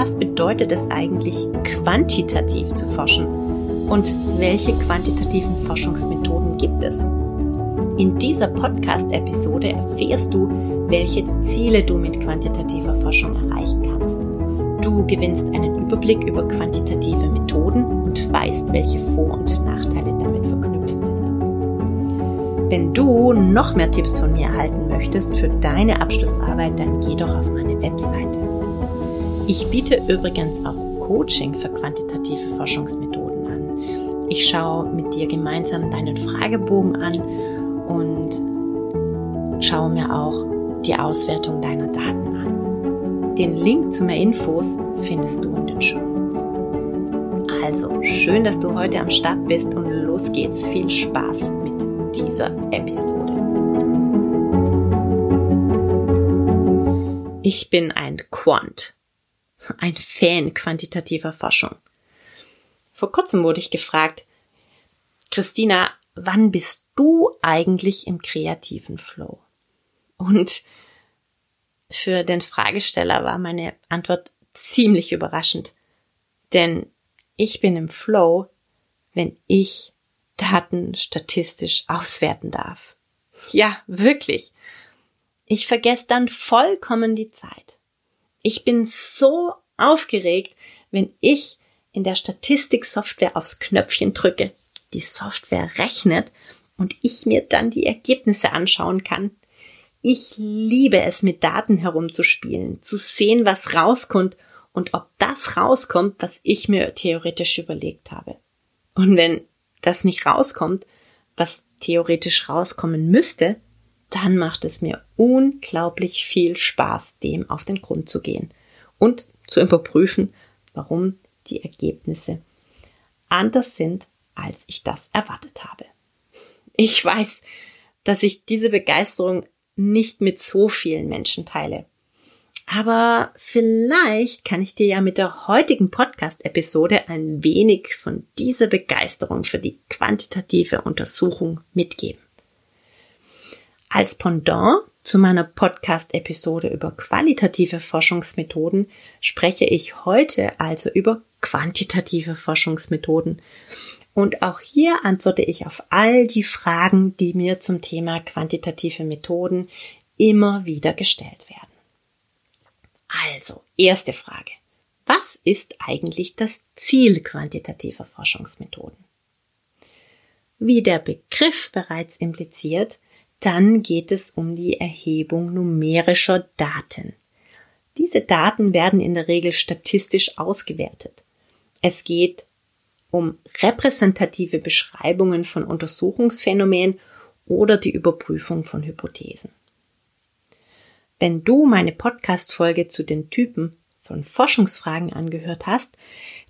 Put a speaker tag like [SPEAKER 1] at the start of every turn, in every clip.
[SPEAKER 1] Was bedeutet es eigentlich, quantitativ zu forschen? und welche quantitativen Forschungsmethoden gibt es? In dieser Podcast-Episode erfährst du, welche Ziele du mit quantitativer Forschung erreichen kannst. Du gewinnst einen Überblick über quantitative Methoden und weißt, welche Vor- und Nachteile damit verknüpft sind. Wenn du noch mehr Tipps von mir erhalten möchtest für deine Abschlussarbeit, dann geh doch auf meine Webseite. Ich biete übrigens auch Coaching für quantitative Forschungsmethoden ich schaue mit dir gemeinsam deinen Fragebogen an und schaue mir auch die Auswertung deiner Daten an. Den Link zu mehr Infos findest du in den Show Notes. Also, schön, dass du heute am Start bist und los geht's. Viel Spaß mit dieser Episode. Ich bin ein Quant, ein Fan quantitativer Forschung. Vor kurzem wurde ich gefragt, Christina, wann bist du eigentlich im kreativen Flow? Und für den Fragesteller war meine Antwort ziemlich überraschend, denn ich bin im Flow, wenn ich Daten statistisch auswerten darf. Ja, wirklich. Ich vergesse dann vollkommen die Zeit. Ich bin so aufgeregt, wenn ich in der Statistiksoftware aufs Knöpfchen drücke, die Software rechnet und ich mir dann die Ergebnisse anschauen kann. Ich liebe es, mit Daten herumzuspielen, zu sehen, was rauskommt und ob das rauskommt, was ich mir theoretisch überlegt habe. Und wenn das nicht rauskommt, was theoretisch rauskommen müsste, dann macht es mir unglaublich viel Spaß, dem auf den Grund zu gehen und zu überprüfen, warum die Ergebnisse anders sind, als ich das erwartet habe. Ich weiß, dass ich diese Begeisterung nicht mit so vielen Menschen teile. Aber vielleicht kann ich dir ja mit der heutigen Podcast-Episode ein wenig von dieser Begeisterung für die quantitative Untersuchung mitgeben. Als Pendant zu meiner Podcast-Episode über qualitative Forschungsmethoden spreche ich heute also über quantitative Forschungsmethoden. Und auch hier antworte ich auf all die Fragen, die mir zum Thema quantitative Methoden immer wieder gestellt werden. Also, erste Frage. Was ist eigentlich das Ziel quantitativer Forschungsmethoden? Wie der Begriff bereits impliziert, dann geht es um die Erhebung numerischer Daten. Diese Daten werden in der Regel statistisch ausgewertet. Es geht um repräsentative Beschreibungen von Untersuchungsphänomenen oder die Überprüfung von Hypothesen. Wenn du meine Podcast-Folge zu den Typen von Forschungsfragen angehört hast,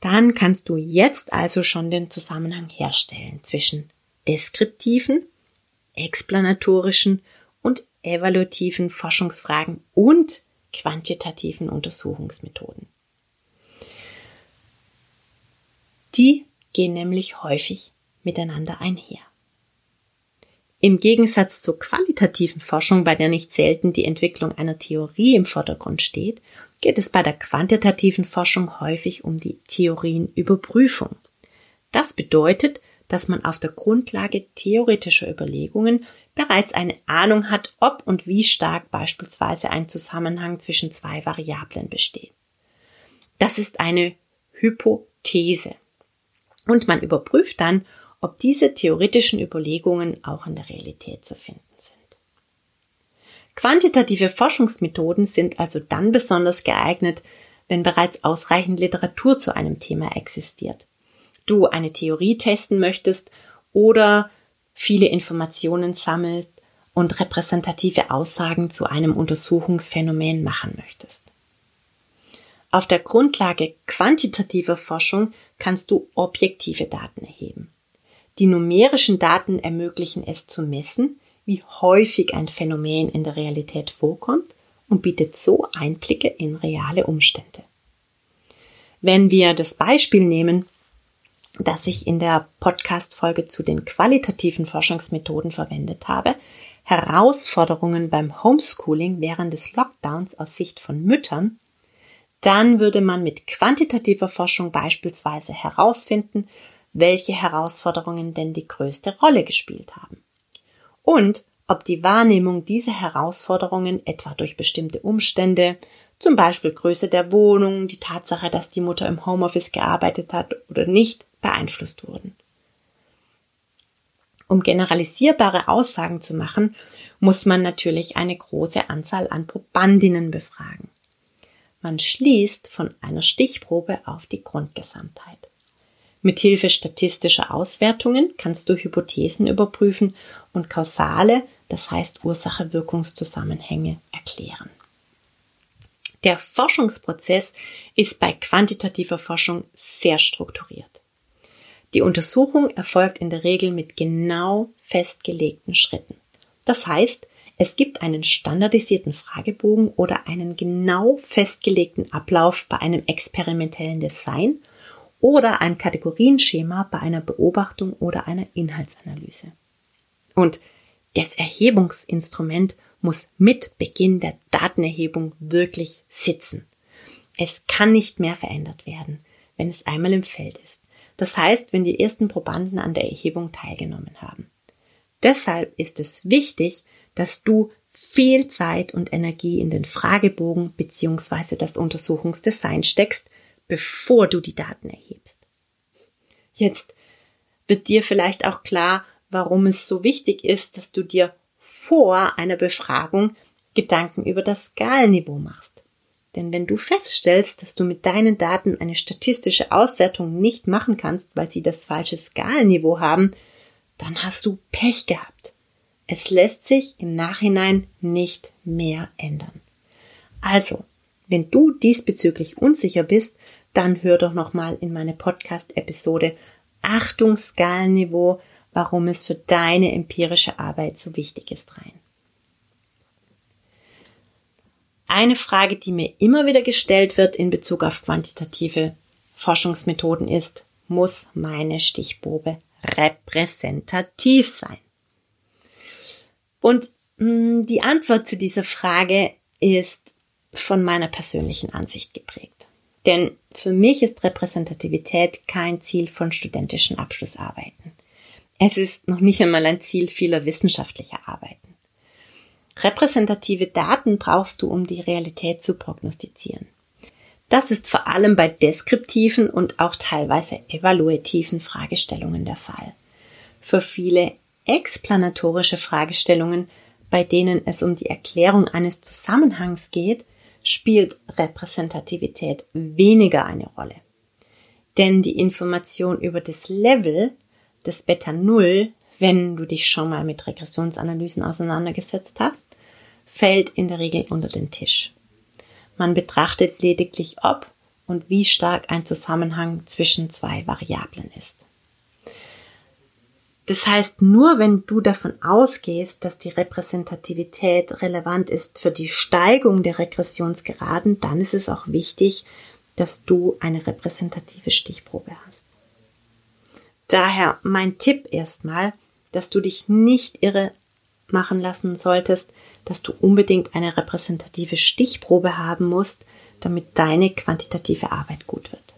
[SPEAKER 1] dann kannst du jetzt also schon den Zusammenhang herstellen zwischen deskriptiven, explanatorischen und evaluativen Forschungsfragen und quantitativen Untersuchungsmethoden. Die gehen nämlich häufig miteinander einher. Im Gegensatz zur qualitativen Forschung, bei der nicht selten die Entwicklung einer Theorie im Vordergrund steht, geht es bei der quantitativen Forschung häufig um die Theorienüberprüfung. Das bedeutet, dass man auf der Grundlage theoretischer Überlegungen bereits eine Ahnung hat, ob und wie stark beispielsweise ein Zusammenhang zwischen zwei Variablen besteht. Das ist eine Hypothese. Und man überprüft dann, ob diese theoretischen Überlegungen auch in der Realität zu finden sind. Quantitative Forschungsmethoden sind also dann besonders geeignet, wenn bereits ausreichend Literatur zu einem Thema existiert. Du eine Theorie testen möchtest oder viele Informationen sammelt und repräsentative Aussagen zu einem Untersuchungsphänomen machen möchtest. Auf der Grundlage quantitativer Forschung kannst du objektive Daten erheben. Die numerischen Daten ermöglichen es zu messen, wie häufig ein Phänomen in der Realität vorkommt und bietet so Einblicke in reale Umstände. Wenn wir das Beispiel nehmen, das ich in der Podcast-Folge zu den qualitativen Forschungsmethoden verwendet habe, Herausforderungen beim Homeschooling während des Lockdowns aus Sicht von Müttern, dann würde man mit quantitativer Forschung beispielsweise herausfinden, welche Herausforderungen denn die größte Rolle gespielt haben. Und ob die Wahrnehmung dieser Herausforderungen etwa durch bestimmte Umstände, zum Beispiel Größe der Wohnung, die Tatsache, dass die Mutter im Homeoffice gearbeitet hat oder nicht, beeinflusst wurden. Um generalisierbare Aussagen zu machen, muss man natürlich eine große Anzahl an Probandinnen befragen. Man schließt von einer Stichprobe auf die Grundgesamtheit. Mithilfe statistischer Auswertungen kannst du Hypothesen überprüfen und kausale, das heißt Ursache-Wirkungszusammenhänge erklären. Der Forschungsprozess ist bei quantitativer Forschung sehr strukturiert. Die Untersuchung erfolgt in der Regel mit genau festgelegten Schritten. Das heißt, es gibt einen standardisierten Fragebogen oder einen genau festgelegten Ablauf bei einem experimentellen Design oder ein Kategorienschema bei einer Beobachtung oder einer Inhaltsanalyse. Und das Erhebungsinstrument muss mit Beginn der Datenerhebung wirklich sitzen. Es kann nicht mehr verändert werden, wenn es einmal im Feld ist. Das heißt, wenn die ersten Probanden an der Erhebung teilgenommen haben. Deshalb ist es wichtig, dass du viel Zeit und Energie in den Fragebogen bzw. das Untersuchungsdesign steckst, bevor du die Daten erhebst. Jetzt wird dir vielleicht auch klar, warum es so wichtig ist, dass du dir vor einer Befragung Gedanken über das Skalenniveau machst. Denn wenn du feststellst, dass du mit deinen Daten eine statistische Auswertung nicht machen kannst, weil sie das falsche Skalenniveau haben, dann hast du Pech gehabt. Es lässt sich im Nachhinein nicht mehr ändern. Also, wenn du diesbezüglich unsicher bist, dann hör doch nochmal in meine Podcast-Episode Achtung Skalenniveau, warum es für deine empirische Arbeit so wichtig ist rein. Eine Frage, die mir immer wieder gestellt wird in Bezug auf quantitative Forschungsmethoden ist, muss meine Stichprobe repräsentativ sein? Und hm, die Antwort zu dieser Frage ist von meiner persönlichen Ansicht geprägt. Denn für mich ist Repräsentativität kein Ziel von studentischen Abschlussarbeiten. Es ist noch nicht einmal ein Ziel vieler wissenschaftlicher Arbeiten. Repräsentative Daten brauchst du, um die Realität zu prognostizieren. Das ist vor allem bei deskriptiven und auch teilweise evaluativen Fragestellungen der Fall. Für viele explanatorische Fragestellungen, bei denen es um die Erklärung eines Zusammenhangs geht, spielt Repräsentativität weniger eine Rolle. Denn die Information über das Level des Beta Null, wenn du dich schon mal mit Regressionsanalysen auseinandergesetzt hast, fällt in der Regel unter den Tisch. Man betrachtet lediglich, ob und wie stark ein Zusammenhang zwischen zwei Variablen ist. Das heißt, nur wenn du davon ausgehst, dass die Repräsentativität relevant ist für die Steigung der Regressionsgeraden, dann ist es auch wichtig, dass du eine repräsentative Stichprobe hast. Daher mein Tipp erstmal, dass du dich nicht irre machen lassen solltest, dass du unbedingt eine repräsentative Stichprobe haben musst, damit deine quantitative Arbeit gut wird.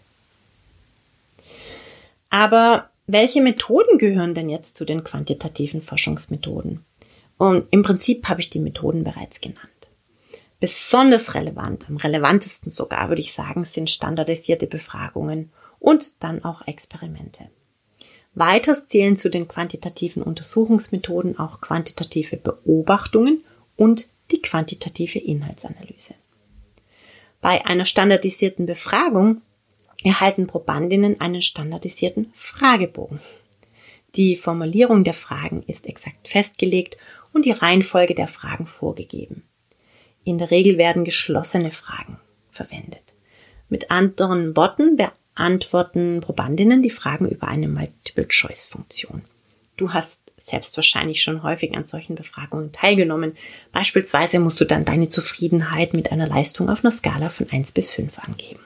[SPEAKER 1] Aber welche Methoden gehören denn jetzt zu den quantitativen Forschungsmethoden? Und im Prinzip habe ich die Methoden bereits genannt. Besonders relevant, am relevantesten sogar würde ich sagen, sind standardisierte Befragungen und dann auch Experimente. Weiters zählen zu den quantitativen Untersuchungsmethoden auch quantitative Beobachtungen und die quantitative Inhaltsanalyse. Bei einer standardisierten Befragung erhalten Probandinnen einen standardisierten Fragebogen. Die Formulierung der Fragen ist exakt festgelegt und die Reihenfolge der Fragen vorgegeben. In der Regel werden geschlossene Fragen verwendet. Mit anderen Worten beantworten Probandinnen die Fragen über eine Multiple-Choice-Funktion. Du hast selbst wahrscheinlich schon häufig an solchen Befragungen teilgenommen. Beispielsweise musst du dann deine Zufriedenheit mit einer Leistung auf einer Skala von 1 bis 5 angeben.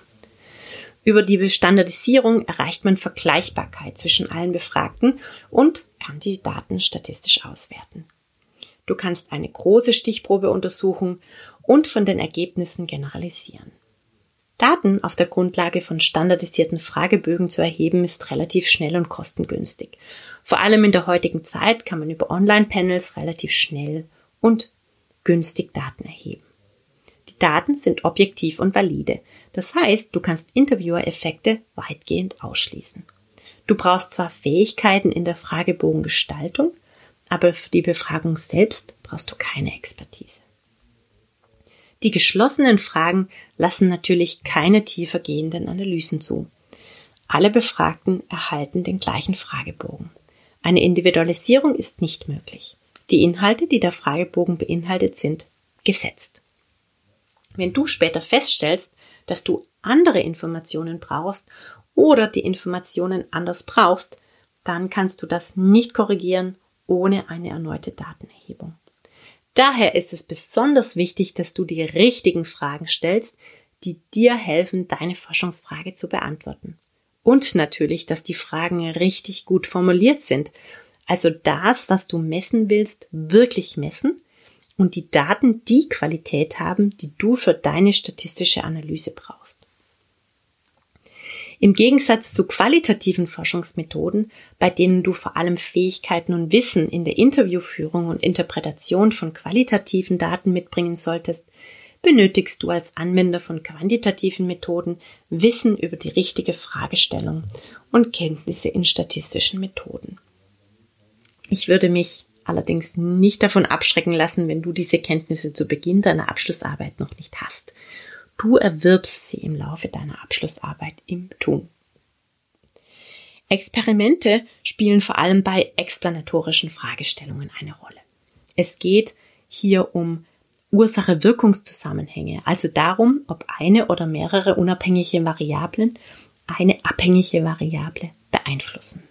[SPEAKER 1] Über die Standardisierung erreicht man Vergleichbarkeit zwischen allen Befragten und kann die Daten statistisch auswerten. Du kannst eine große Stichprobe untersuchen und von den Ergebnissen generalisieren. Daten auf der Grundlage von standardisierten Fragebögen zu erheben ist relativ schnell und kostengünstig. Vor allem in der heutigen Zeit kann man über Online-Panels relativ schnell und günstig Daten erheben. Die Daten sind objektiv und valide. Das heißt, du kannst Interviewer-Effekte weitgehend ausschließen. Du brauchst zwar Fähigkeiten in der Fragebogengestaltung, aber für die Befragung selbst brauchst du keine Expertise. Die geschlossenen Fragen lassen natürlich keine tiefer gehenden Analysen zu. Alle Befragten erhalten den gleichen Fragebogen. Eine Individualisierung ist nicht möglich. Die Inhalte, die der Fragebogen beinhaltet, sind gesetzt. Wenn du später feststellst, dass du andere Informationen brauchst oder die Informationen anders brauchst, dann kannst du das nicht korrigieren ohne eine erneute Datenerhebung. Daher ist es besonders wichtig, dass du die richtigen Fragen stellst, die dir helfen, deine Forschungsfrage zu beantworten. Und natürlich, dass die Fragen richtig gut formuliert sind. Also das, was du messen willst, wirklich messen und die Daten die Qualität haben, die du für deine statistische Analyse brauchst. Im Gegensatz zu qualitativen Forschungsmethoden, bei denen du vor allem Fähigkeiten und Wissen in der Interviewführung und Interpretation von qualitativen Daten mitbringen solltest, benötigst du als Anwender von quantitativen Methoden Wissen über die richtige Fragestellung und Kenntnisse in statistischen Methoden. Ich würde mich allerdings nicht davon abschrecken lassen, wenn du diese Kenntnisse zu Beginn deiner Abschlussarbeit noch nicht hast. Du erwirbst sie im Laufe deiner Abschlussarbeit im Tun. Experimente spielen vor allem bei explanatorischen Fragestellungen eine Rolle. Es geht hier um Ursache-Wirkungszusammenhänge, also darum, ob eine oder mehrere unabhängige Variablen eine abhängige Variable beeinflussen.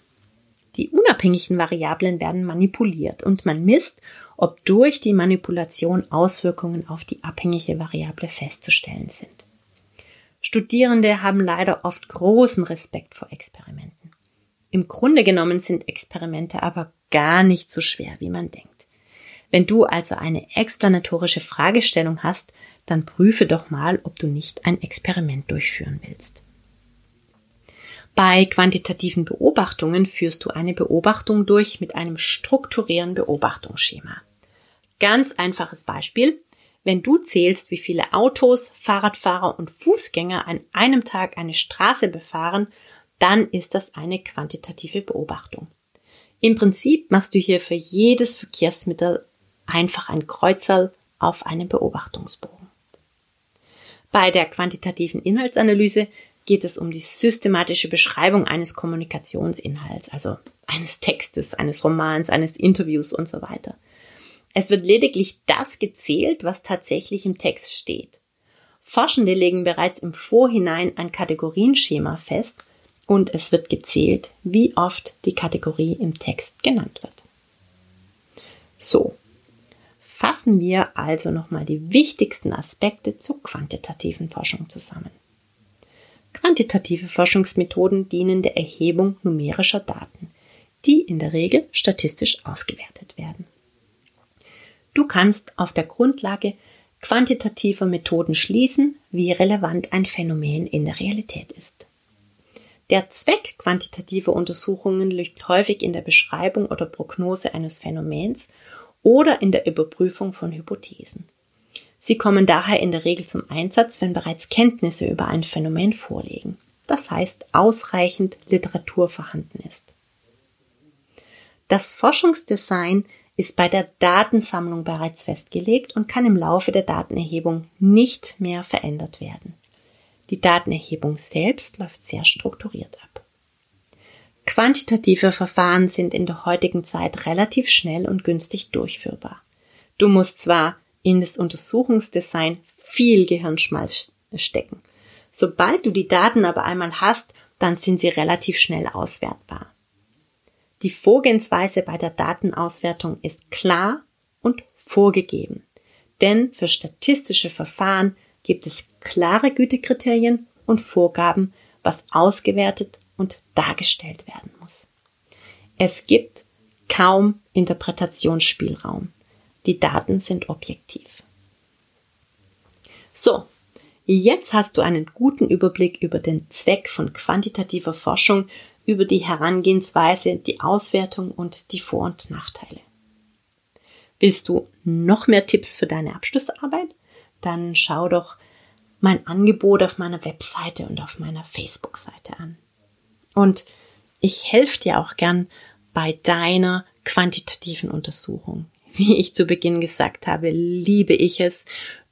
[SPEAKER 1] Die unabhängigen Variablen werden manipuliert und man misst, ob durch die Manipulation Auswirkungen auf die abhängige Variable festzustellen sind. Studierende haben leider oft großen Respekt vor Experimenten. Im Grunde genommen sind Experimente aber gar nicht so schwer, wie man denkt. Wenn du also eine explanatorische Fragestellung hast, dann prüfe doch mal, ob du nicht ein Experiment durchführen willst. Bei quantitativen Beobachtungen führst du eine Beobachtung durch mit einem strukturierenden Beobachtungsschema. Ganz einfaches Beispiel. Wenn du zählst, wie viele Autos, Fahrradfahrer und Fußgänger an einem Tag eine Straße befahren, dann ist das eine quantitative Beobachtung. Im Prinzip machst du hier für jedes Verkehrsmittel einfach ein Kreuzerl auf einem Beobachtungsbogen. Bei der quantitativen Inhaltsanalyse geht es um die systematische Beschreibung eines Kommunikationsinhalts, also eines Textes, eines Romans, eines Interviews und so weiter. Es wird lediglich das gezählt, was tatsächlich im Text steht. Forschende legen bereits im Vorhinein ein Kategorienschema fest und es wird gezählt, wie oft die Kategorie im Text genannt wird. So, fassen wir also nochmal die wichtigsten Aspekte zur quantitativen Forschung zusammen. Quantitative Forschungsmethoden dienen der Erhebung numerischer Daten, die in der Regel statistisch ausgewertet werden. Du kannst auf der Grundlage quantitativer Methoden schließen, wie relevant ein Phänomen in der Realität ist. Der Zweck quantitativer Untersuchungen liegt häufig in der Beschreibung oder Prognose eines Phänomens oder in der Überprüfung von Hypothesen. Sie kommen daher in der Regel zum Einsatz, wenn bereits Kenntnisse über ein Phänomen vorliegen, das heißt ausreichend Literatur vorhanden ist. Das Forschungsdesign ist bei der Datensammlung bereits festgelegt und kann im Laufe der Datenerhebung nicht mehr verändert werden. Die Datenerhebung selbst läuft sehr strukturiert ab. Quantitative Verfahren sind in der heutigen Zeit relativ schnell und günstig durchführbar. Du musst zwar in das Untersuchungsdesign viel Gehirnschmalz stecken. Sobald du die Daten aber einmal hast, dann sind sie relativ schnell auswertbar. Die Vorgehensweise bei der Datenauswertung ist klar und vorgegeben. Denn für statistische Verfahren gibt es klare Gütekriterien und Vorgaben, was ausgewertet und dargestellt werden muss. Es gibt kaum Interpretationsspielraum. Die Daten sind objektiv. So, jetzt hast du einen guten Überblick über den Zweck von quantitativer Forschung, über die Herangehensweise, die Auswertung und die Vor- und Nachteile. Willst du noch mehr Tipps für deine Abschlussarbeit? Dann schau doch mein Angebot auf meiner Webseite und auf meiner Facebook-Seite an. Und ich helfe dir auch gern bei deiner quantitativen Untersuchung. Wie ich zu Beginn gesagt habe, liebe ich es,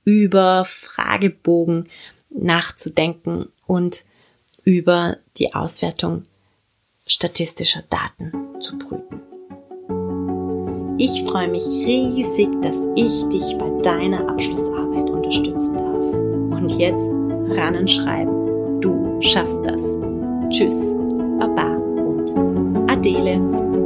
[SPEAKER 1] über Fragebogen nachzudenken und über die Auswertung statistischer Daten zu prüfen. Ich freue mich riesig, dass ich dich bei deiner Abschlussarbeit unterstützen darf. Und jetzt ran schreiben. Du schaffst das. Tschüss, Baba und Adele.